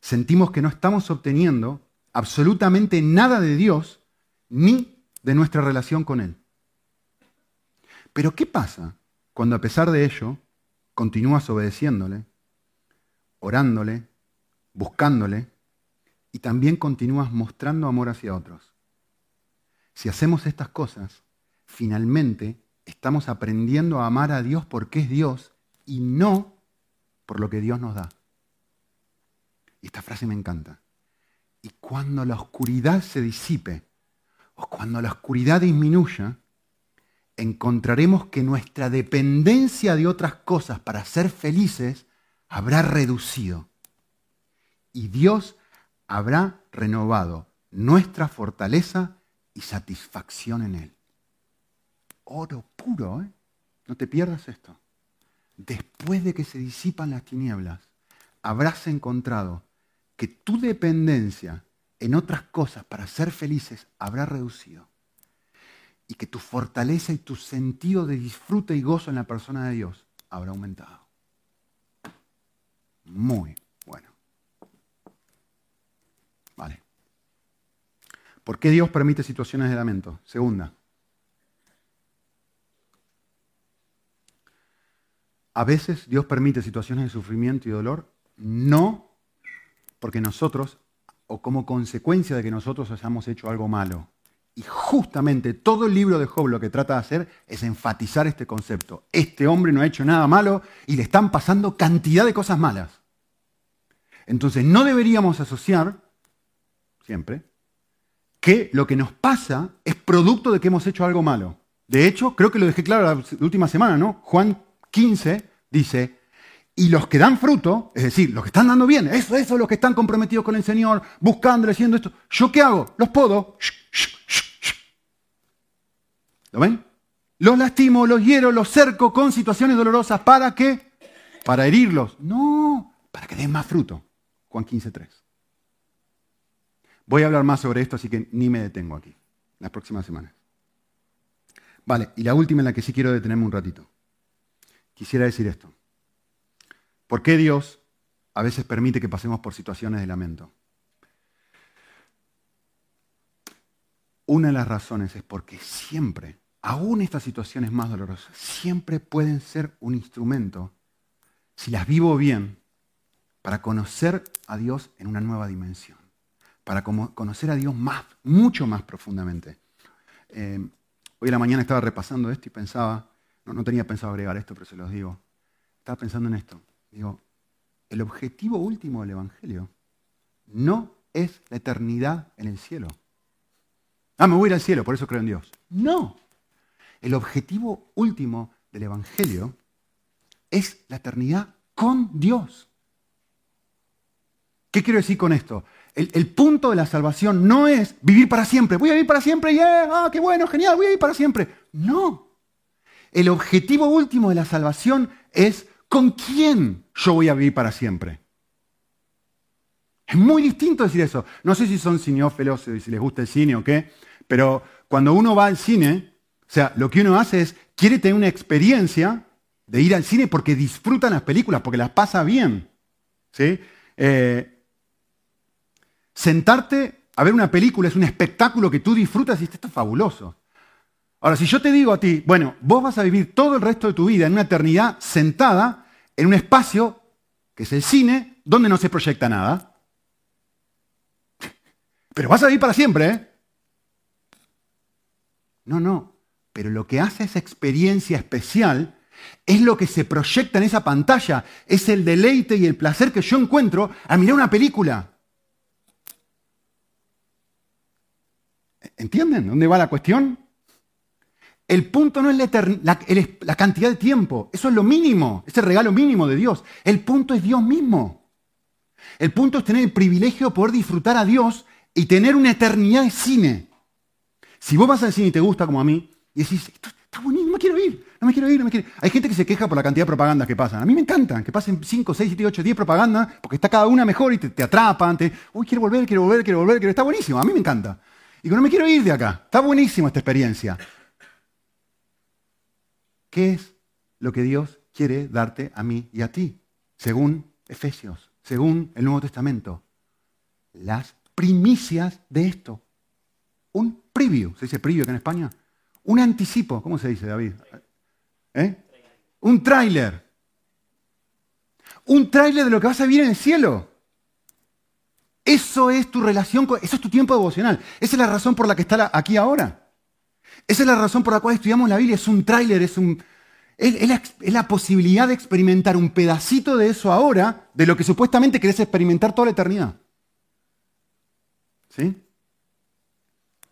S1: sentimos que no estamos obteniendo absolutamente nada de Dios ni de nuestra relación con Él. Pero ¿qué pasa cuando a pesar de ello continúas obedeciéndole, orándole, buscándole y también continúas mostrando amor hacia otros? Si hacemos estas cosas, finalmente estamos aprendiendo a amar a Dios porque es Dios y no por lo que Dios nos da. Y esta frase me encanta. Y cuando la oscuridad se disipe, o cuando la oscuridad disminuya, encontraremos que nuestra dependencia de otras cosas para ser felices habrá reducido. Y Dios habrá renovado nuestra fortaleza y satisfacción en Él. Oro puro, ¿eh? No te pierdas esto. Después de que se disipan las tinieblas, habrás encontrado que tu dependencia en otras cosas para ser felices habrá reducido. Y que tu fortaleza y tu sentido de disfrute y gozo en la persona de Dios habrá aumentado. Muy bueno. Vale. ¿Por qué Dios permite situaciones de lamento? Segunda. A veces Dios permite situaciones de sufrimiento y dolor no porque nosotros o como consecuencia de que nosotros hayamos hecho algo malo. Y justamente todo el libro de Job lo que trata de hacer es enfatizar este concepto. Este hombre no ha hecho nada malo y le están pasando cantidad de cosas malas. Entonces no deberíamos asociar, siempre, que lo que nos pasa es producto de que hemos hecho algo malo. De hecho, creo que lo dejé claro la última semana, ¿no? Juan 15 dice, y los que dan fruto, es decir, los que están dando bien, eso, eso, los que están comprometidos con el Señor, buscando, haciendo esto, ¿yo qué hago? Los podo. ¿Lo ven? Los lastimo, los hiero, los cerco con situaciones dolorosas. ¿Para qué? Para herirlos. No, para que den más fruto. Juan 15.3. Voy a hablar más sobre esto, así que ni me detengo aquí, las próximas semanas. Vale, y la última en la que sí quiero detenerme un ratito. Quisiera decir esto. ¿Por qué Dios a veces permite que pasemos por situaciones de lamento? Una de las razones es porque siempre, aún estas situaciones más dolorosas, siempre pueden ser un instrumento, si las vivo bien, para conocer a Dios en una nueva dimensión, para conocer a Dios más, mucho más profundamente. Eh, hoy en la mañana estaba repasando esto y pensaba, no, tenía pensado agregar esto, pero se los digo, estaba pensando en esto. Digo, el objetivo último del Evangelio no es la eternidad en el cielo. Ah, me voy a ir al cielo, por eso creo en Dios. No. El objetivo último del Evangelio es la eternidad con Dios. ¿Qué quiero decir con esto? El, punto de la salvación no es vivir para siempre. Voy a vivir para siempre, y ah, qué bueno, genial, voy a vivir para siempre. No. El objetivo último de la salvación es ¿con quién yo voy a vivir para siempre? Es muy distinto decir eso. No sé si son cineófilos, si les gusta el cine o qué, pero cuando uno va al cine, o sea, lo que uno hace es, quiere tener una experiencia de ir al cine porque disfruta las películas, porque las pasa bien. ¿sí? Eh, sentarte a ver una película es un espectáculo que tú disfrutas y esto es fabuloso. Ahora, si yo te digo a ti, bueno, vos vas a vivir todo el resto de tu vida en una eternidad sentada en un espacio, que es el cine, donde no se proyecta nada. [LAUGHS] Pero vas a vivir para siempre, ¿eh? No, no. Pero lo que hace esa experiencia especial es lo que se proyecta en esa pantalla. Es el deleite y el placer que yo encuentro al mirar una película. ¿Entienden dónde va la cuestión? El punto no es la, la, cantidad de tiempo, eso es lo mínimo, es el regalo mínimo de Dios. El punto es Dios mismo. El punto es tener el privilegio de poder disfrutar a Dios y tener una eternidad de cine. Si vos vas al cine y te gusta como a mí, y decís, está bonito, no me quiero ir, no me quiero ir, no me quiero ir. Hay gente que se queja por la cantidad de propagandas que pasan. A mí me encantan, que pasen 5, 6, 7, 8, 10 propagandas, porque está cada una mejor y te, te atrapan. Te, uy, quiero volver, quiero volver, quiero volver, quiero... está buenísimo, a mí me encanta. Y no me quiero ir de acá, está buenísima esta experiencia. ¿Qué es lo que Dios quiere darte a mí y a ti? Según Efesios, según el Nuevo Testamento. Las primicias de esto. Un preview, ¿se dice preview acá en España? Un anticipo, ¿cómo se dice, David? ¿Eh? Un tráiler. Un tráiler de lo que vas a vivir en el cielo. Eso es tu relación, con, eso es tu tiempo devocional. Esa es la razón por la que está aquí ahora. Esa es la razón por la cual estudiamos la Biblia. Es un tráiler, es, la, es, la, posibilidad de experimentar un pedacito de eso ahora, de lo que supuestamente querés experimentar toda la eternidad. ¿Sí?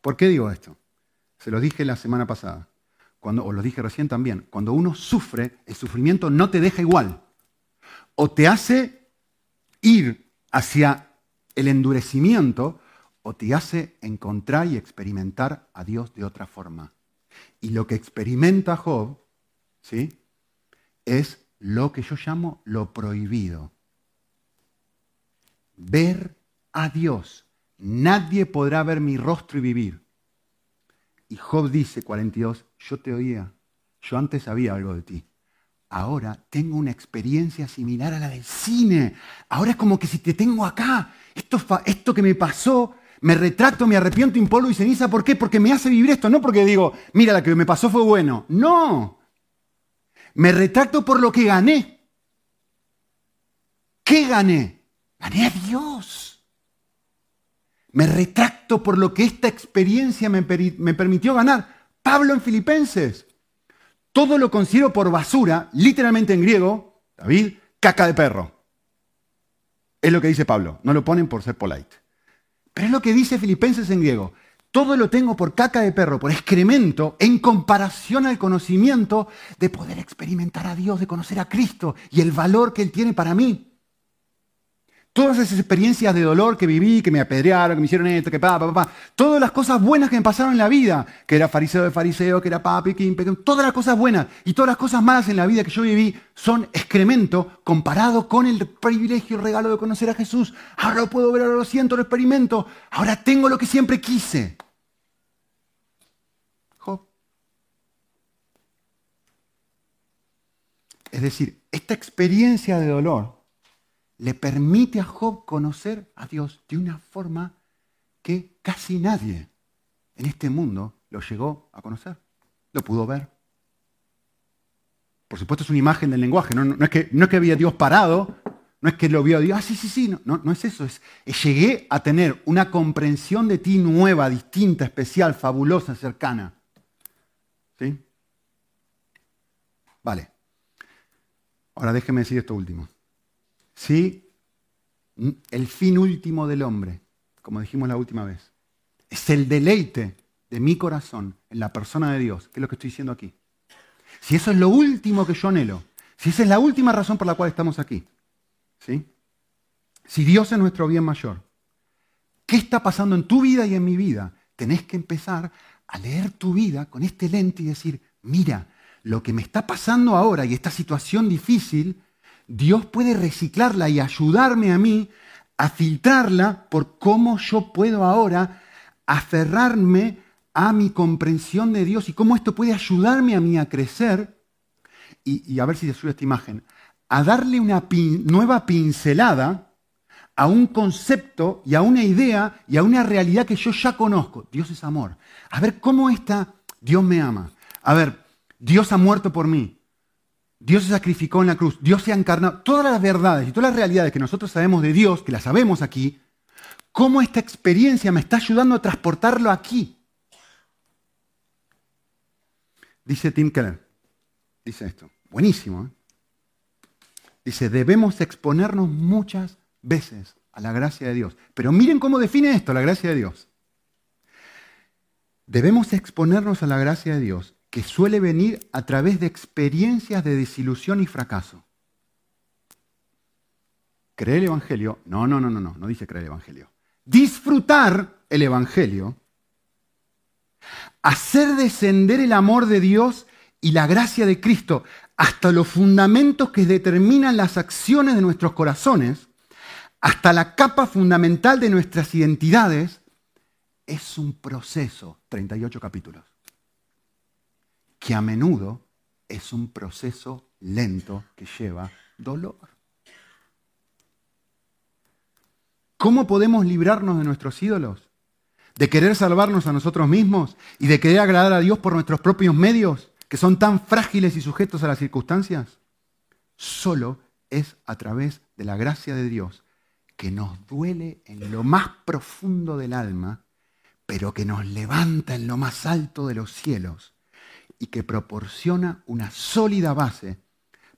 S1: ¿Por qué digo esto? Se lo dije la semana pasada, cuando, o lo dije recién también. Cuando uno sufre, el sufrimiento no te deja igual. O te hace ir hacia el endurecimiento o te hace encontrar y experimentar a Dios de otra forma. Y lo que experimenta Job, ¿sí? Es lo que yo llamo lo prohibido. Ver a Dios. Nadie podrá ver mi rostro y vivir. Y Job dice, 42, yo te oía, yo antes sabía algo de ti. Ahora tengo una experiencia similar a la del cine. Ahora es como que si te tengo acá, esto, esto que me pasó me retracto, me arrepiento en y ceniza. ¿Por qué? Porque me hace vivir esto, no porque digo, mira, lo que me pasó fue bueno. No. Me retracto por lo que gané. ¿Qué gané? Gané a Dios. Me retracto por lo que esta experiencia me, permitió ganar. Pablo en Filipenses. Todo lo considero por basura, literalmente en griego, David, caca de perro. Es lo que dice Pablo. No lo ponen por ser polite. Pero es lo que dice Filipenses en griego. Todo lo tengo por caca de perro, por excremento, en comparación al conocimiento de poder experimentar a Dios, de conocer a Cristo y el valor que Él tiene para mí. Todas esas experiencias de dolor que viví, que me apedrearon, que me hicieron esto, que pa, pa, pa, todas las cosas buenas que me pasaron en la vida, que era fariseo de fariseo, que era papi, que todas las cosas buenas y todas las cosas malas en la vida que yo viví son excremento comparado con el privilegio, el regalo de conocer a Jesús. Ahora lo puedo ver, ahora lo siento, lo experimento, ahora tengo lo que siempre quise. Es decir, esta experiencia de dolor le permite a Job conocer a Dios de una forma que casi nadie en este mundo lo llegó a conocer, lo pudo ver. Por supuesto es una imagen del lenguaje, no, es, que, es había Dios parado, no es que lo vio Dios, ah, sí, sí, sí, no, no, es eso, es, llegué a tener una comprensión de ti nueva, distinta, especial, fabulosa, cercana. ¿Sí? Vale. Ahora déjeme decir esto último. Sí, el fin último del hombre, como dijimos la última vez, es el deleite de mi corazón en la persona de Dios, que es lo que estoy diciendo aquí. Si eso es lo último que yo anhelo, si esa es la última razón por la cual estamos aquí, ¿sí? si Dios es nuestro bien mayor, ¿qué está pasando en tu vida y en mi vida? Tenés que empezar a leer tu vida con este lente y decir, mira, lo que me está pasando ahora y esta situación difícil Dios puede reciclarla y ayudarme a mí a filtrarla por cómo yo puedo ahora aferrarme a mi comprensión de Dios y cómo esto puede ayudarme a mí a crecer, y, a ver si te sube esta imagen, a darle una nueva pincelada a un concepto y a una idea y a una realidad que yo ya conozco. Dios es amor. A ver cómo esta Dios me ama. A ver, Dios ha muerto por mí. Dios se sacrificó en la cruz. Dios se ha encarnado. Todas las verdades y todas las realidades que nosotros sabemos de Dios, que las sabemos aquí, ¿cómo esta experiencia me está ayudando a transportarlo aquí? Dice Tim Keller. Dice esto. Buenísimo. ¿eh? Dice, debemos exponernos muchas veces a la gracia de Dios. Pero miren cómo define esto, la gracia de Dios. Debemos exponernos a la gracia de Dios, que suele venir a través de experiencias de desilusión y fracaso. ¿Creer el Evangelio? No, no, no, no, no, no dice creer el Evangelio. Disfrutar el Evangelio, hacer descender el amor de Dios y la gracia de Cristo hasta los fundamentos que determinan las acciones de nuestros corazones, hasta la capa fundamental de nuestras identidades, es un proceso, 38 capítulos, que a menudo es un proceso lento que lleva dolor. ¿Cómo podemos librarnos de nuestros ídolos? ¿De querer salvarnos a nosotros mismos y de querer agradar a Dios por nuestros propios medios, que son tan frágiles y sujetos a las circunstancias? Solo es a través de la gracia de Dios que nos duele en lo más profundo del alma pero que nos levanta en lo más alto de los cielos y que proporciona una sólida base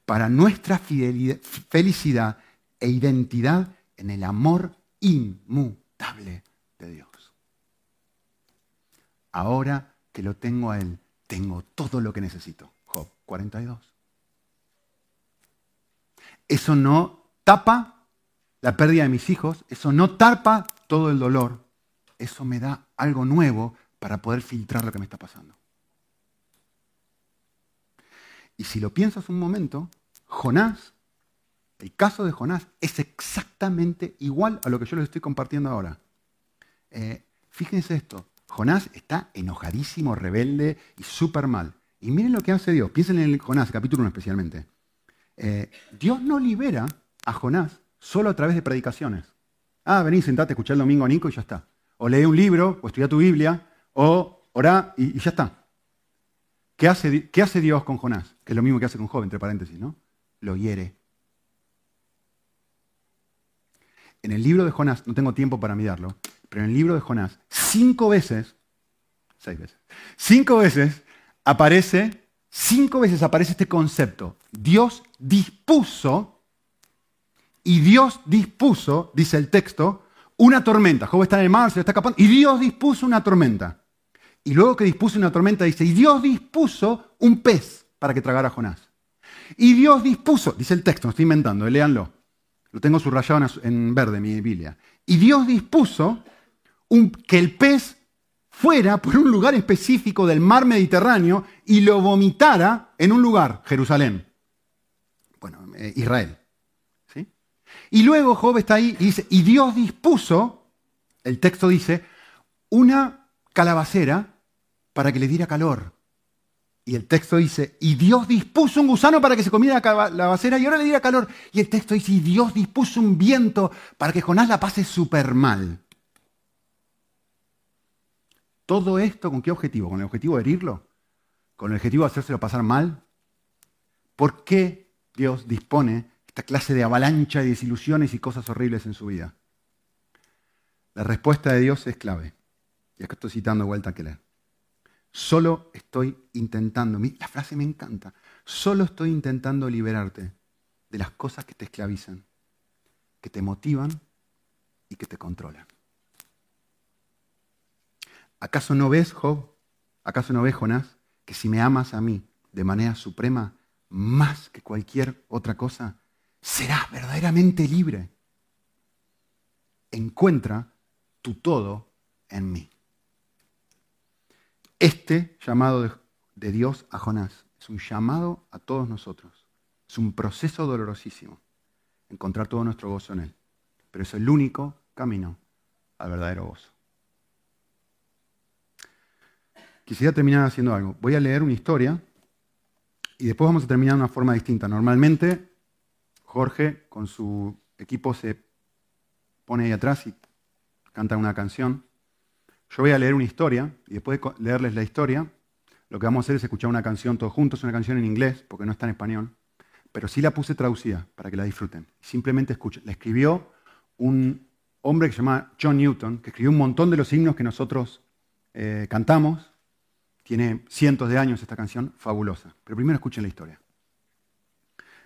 S1: para nuestra felicidad e identidad en el amor inmutable de Dios. Ahora que lo tengo a Él, tengo todo lo que necesito. Job 42. Eso no tapa la pérdida de mis hijos, eso no tapa todo el dolor, eso me da algo nuevo para poder filtrar lo que me está pasando. Y si lo piensas un momento, Jonás, el caso de Jonás es exactamente igual a lo que yo les estoy compartiendo ahora. Eh, fíjense esto, Jonás está enojadísimo, rebelde y súper mal. Y miren lo que hace Dios, piensen en el Jonás, capítulo 1 especialmente. Eh, Dios no libera a Jonás solo a través de predicaciones. Ah, vení, sentate, escuchá el domingo a Nico y ya está o lee un libro, o estudia tu Biblia, o ora y, ya está. ¿Qué hace, ¿Qué hace Dios con Jonás? Que es lo mismo que hace con Job, entre paréntesis, ¿no? Lo hiere. En el libro de Jonás, no tengo tiempo para mirarlo, pero en el libro de Jonás, cinco veces, seis veces, cinco veces aparece, cinco veces aparece este concepto. Dios dispuso, y Dios dispuso, dice el texto, una tormenta. Job está en el mar, se le está escapando, y Dios dispuso una tormenta. Y luego que dispuso una tormenta, dice, y Dios dispuso un pez para que tragara a Jonás. Y Dios dispuso, dice el texto, no estoy inventando, eh, léanlo. Lo tengo subrayado en verde, mi Biblia. Y Dios dispuso que el pez fuera por un lugar específico del mar Mediterráneo y lo vomitara en un lugar, Jerusalén. Bueno, eh, Israel. Y luego Job está ahí y dice, y Dios dispuso, el texto dice, una calabacera para que le diera calor. Y el texto dice, y Dios dispuso un gusano para que se comiera la calabacera y ahora le diera calor. Y el texto dice, y Dios dispuso un viento para que Jonás la pase súper mal. Todo esto, ¿con qué objetivo? ¿Con el objetivo de herirlo? ¿Con el objetivo de hacérselo pasar mal? ¿Por qué Dios dispone esta clase de avalancha de desilusiones y cosas horribles en su vida? La respuesta de Dios es clave. Y acá estoy citando vuelta a Keller. Solo estoy intentando, la frase me encanta, solo estoy intentando liberarte de las cosas que te esclavizan, que te motivan y que te controlan. ¿Acaso no ves, Job? ¿Acaso no ves, Jonás, que si me amas a mí de manera suprema, más que cualquier otra cosa, serás verdaderamente libre. Encuentra tu todo en mí. Este llamado de, Dios a Jonás es un llamado a todos nosotros. Es un proceso dolorosísimo encontrar todo nuestro gozo en Él. Pero es el único camino al verdadero gozo. Quisiera terminar haciendo algo. Voy a leer una historia y después vamos a terminar de una forma distinta. Normalmente Jorge con su equipo se pone ahí atrás y canta una canción. Yo voy a leer una historia y después de leerles la historia lo que vamos a hacer es escuchar una canción todos juntos, una canción en inglés, porque no está en español, pero sí la puse traducida para que la disfruten. Simplemente escuchen. La escribió un hombre que se llama John Newton, que escribió un montón de los himnos que nosotros eh, cantamos. Tiene cientos de años esta canción, fabulosa. Pero primero escuchen la historia.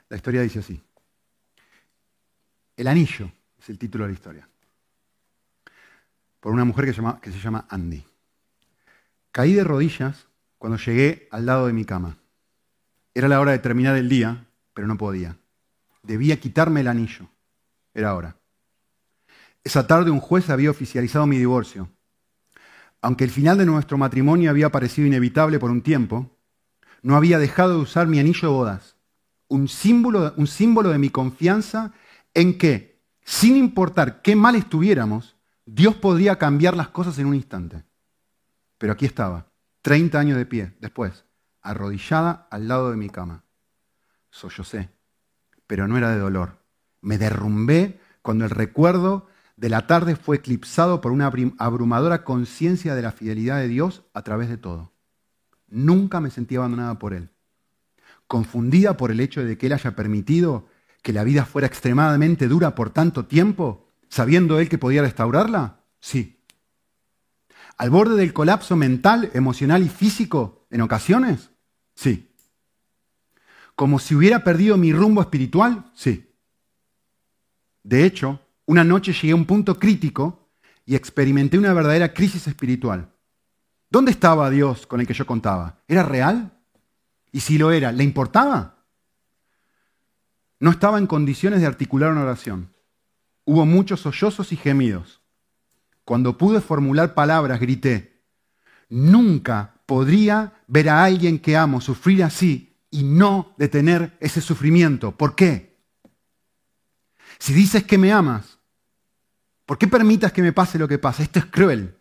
S1: La historia dice así. El anillo es el título de la historia. Por una mujer que se llama, Andy. Caí de rodillas cuando llegué al lado de mi cama. Era la hora de terminar el día, pero no podía. Debía quitarme el anillo. Era hora. Esa tarde un juez había oficializado mi divorcio. Aunque el final de nuestro matrimonio había parecido inevitable por un tiempo, no había dejado de usar mi anillo de bodas, un símbolo, un símbolo de mi confianza en que, sin importar qué mal estuviéramos, Dios podría cambiar las cosas en un instante. Pero aquí estaba, 30 años de pie después, arrodillada al lado de mi cama. Sollocé, pero no era de dolor. Me derrumbé cuando el recuerdo de la tarde fue eclipsado por una abrumadora conciencia de la fidelidad de Dios a través de todo. Nunca me sentí abandonada por Él. Confundida por el hecho de que Él haya permitido que la vida fuera extremadamente dura por tanto tiempo, sabiendo Él que podía restaurarla, sí. ¿Al borde del colapso mental, emocional y físico en ocasiones? Sí. ¿Como si hubiera perdido mi rumbo espiritual? Sí. De hecho, una noche llegué a un punto crítico y experimenté una verdadera crisis espiritual. ¿Dónde estaba Dios con el que yo contaba? ¿Era real? Y si lo era, ¿le importaba? No estaba en condiciones de articular una oración. Hubo muchos sollozos y gemidos. Cuando pude formular palabras, grité, nunca podría ver a alguien que amo sufrir así y no detener ese sufrimiento. ¿Por qué? Si dices que me amas, ¿Por qué permitas que me pase lo que pasa? Esto es cruel.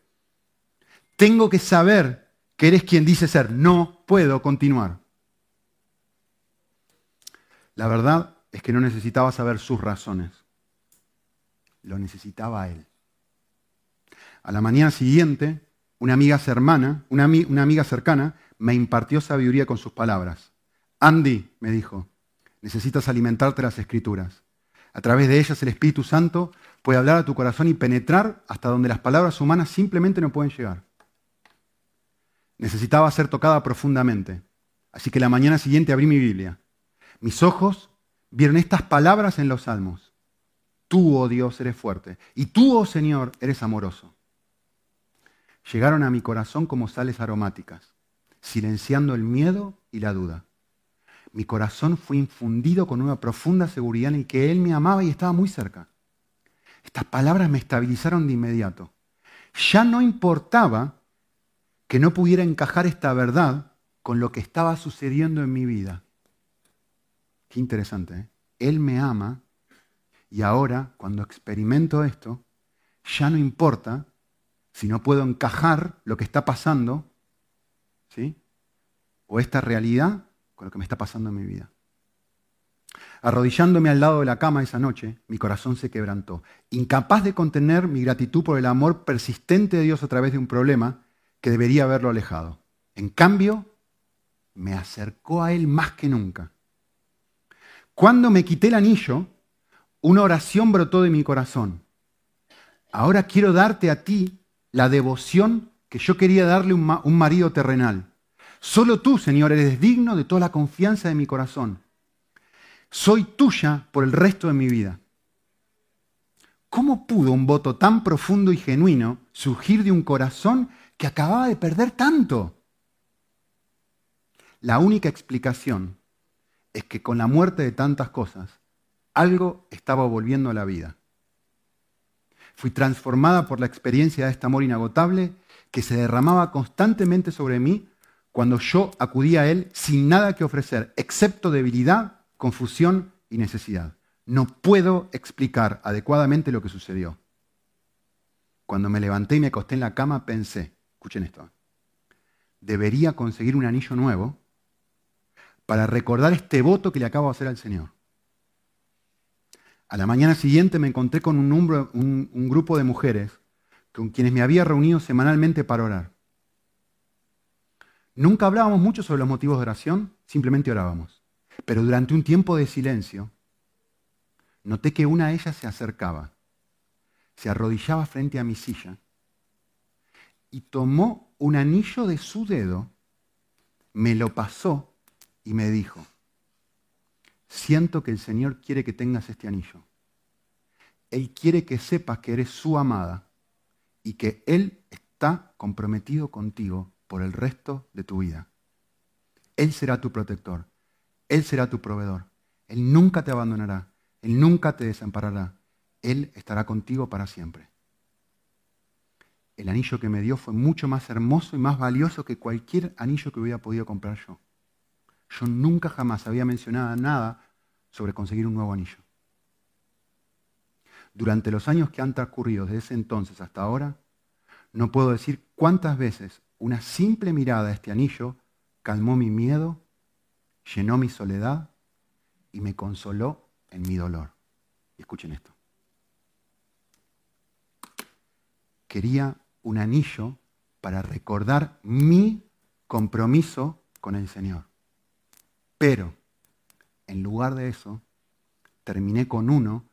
S1: Tengo que saber que eres quien dice ser. No puedo continuar. La verdad es que no necesitaba saber sus razones. Lo necesitaba él. A la mañana siguiente, una amiga, hermana, una, una amiga cercana me impartió sabiduría con sus palabras. Andy, me dijo, necesitas alimentarte las escrituras. A través de ellas el Espíritu Santo puede hablar a tu corazón y penetrar hasta donde las palabras humanas simplemente no pueden llegar. Necesitaba ser tocada profundamente. Así que la mañana siguiente abrí mi Biblia. Mis ojos vieron estas palabras en los salmos. Tú, oh Dios, eres fuerte. Y tú, oh Señor, eres amoroso. Llegaron a mi corazón como sales aromáticas, silenciando el miedo y la duda. Mi corazón fue infundido con una profunda seguridad en que Él me amaba y estaba muy cerca. Estas palabras me estabilizaron de inmediato. Ya no importaba que no pudiera encajar esta verdad con lo que estaba sucediendo en mi vida. Qué interesante. ¿eh? Él me ama y ahora, cuando experimento esto, ya no importa si no puedo encajar lo que está pasando, ¿sí? O esta realidad con lo que me está pasando en mi vida. Arrodillándome al lado de la cama esa noche, mi corazón se quebrantó, incapaz de contener mi gratitud por el amor persistente de Dios a través de un problema que debería haberlo alejado. En cambio, me acercó a Él más que nunca. Cuando me quité el anillo, una oración brotó de mi corazón. Ahora quiero darte a ti la devoción que yo quería darle a un marido terrenal. Solo tú, Señor, eres digno de toda la confianza de mi corazón soy tuya por el resto de mi vida. ¿Cómo pudo un voto tan profundo y genuino surgir de un corazón que acababa de perder tanto? La única explicación es que con la muerte de tantas cosas, algo estaba volviendo a la vida. Fui transformada por la experiencia de este amor inagotable que se derramaba constantemente sobre mí cuando yo acudía a Él sin nada que ofrecer, excepto debilidad confusión y necesidad. No puedo explicar adecuadamente lo que sucedió. Cuando me levanté y me acosté en la cama, pensé, escuchen esto, debería conseguir un anillo nuevo para recordar este voto que le acabo de hacer al Señor. A la mañana siguiente me encontré con un, un grupo de mujeres con quienes me había reunido semanalmente para orar. Nunca hablábamos mucho sobre los motivos de oración, simplemente orábamos. Pero durante un tiempo de silencio, noté que una de ellas se acercaba, se arrodillaba frente a mi silla y tomó un anillo de su dedo, me lo pasó y me dijo, siento que el Señor quiere que tengas este anillo. Él quiere que sepas que eres su amada y que Él está comprometido contigo por el resto de tu vida. Él será tu protector, Él será tu proveedor, Él nunca te abandonará, Él nunca te desamparará, Él estará contigo para siempre. El anillo que me dio fue mucho más hermoso y más valioso que cualquier anillo que hubiera podido comprar yo. Yo nunca jamás había mencionado nada sobre conseguir un nuevo anillo. Durante los años que han transcurrido desde ese entonces hasta ahora, no puedo decir cuántas veces una simple mirada a este anillo calmó mi miedo, llenó mi soledad y me consoló en mi dolor. Y escuchen esto. Quería un anillo para recordar mi compromiso con el Señor. Pero, en lugar de eso, terminé con uno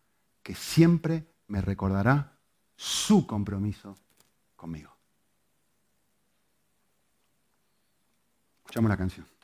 S1: que siempre me recordará su compromiso conmigo. Escuchamos la canción.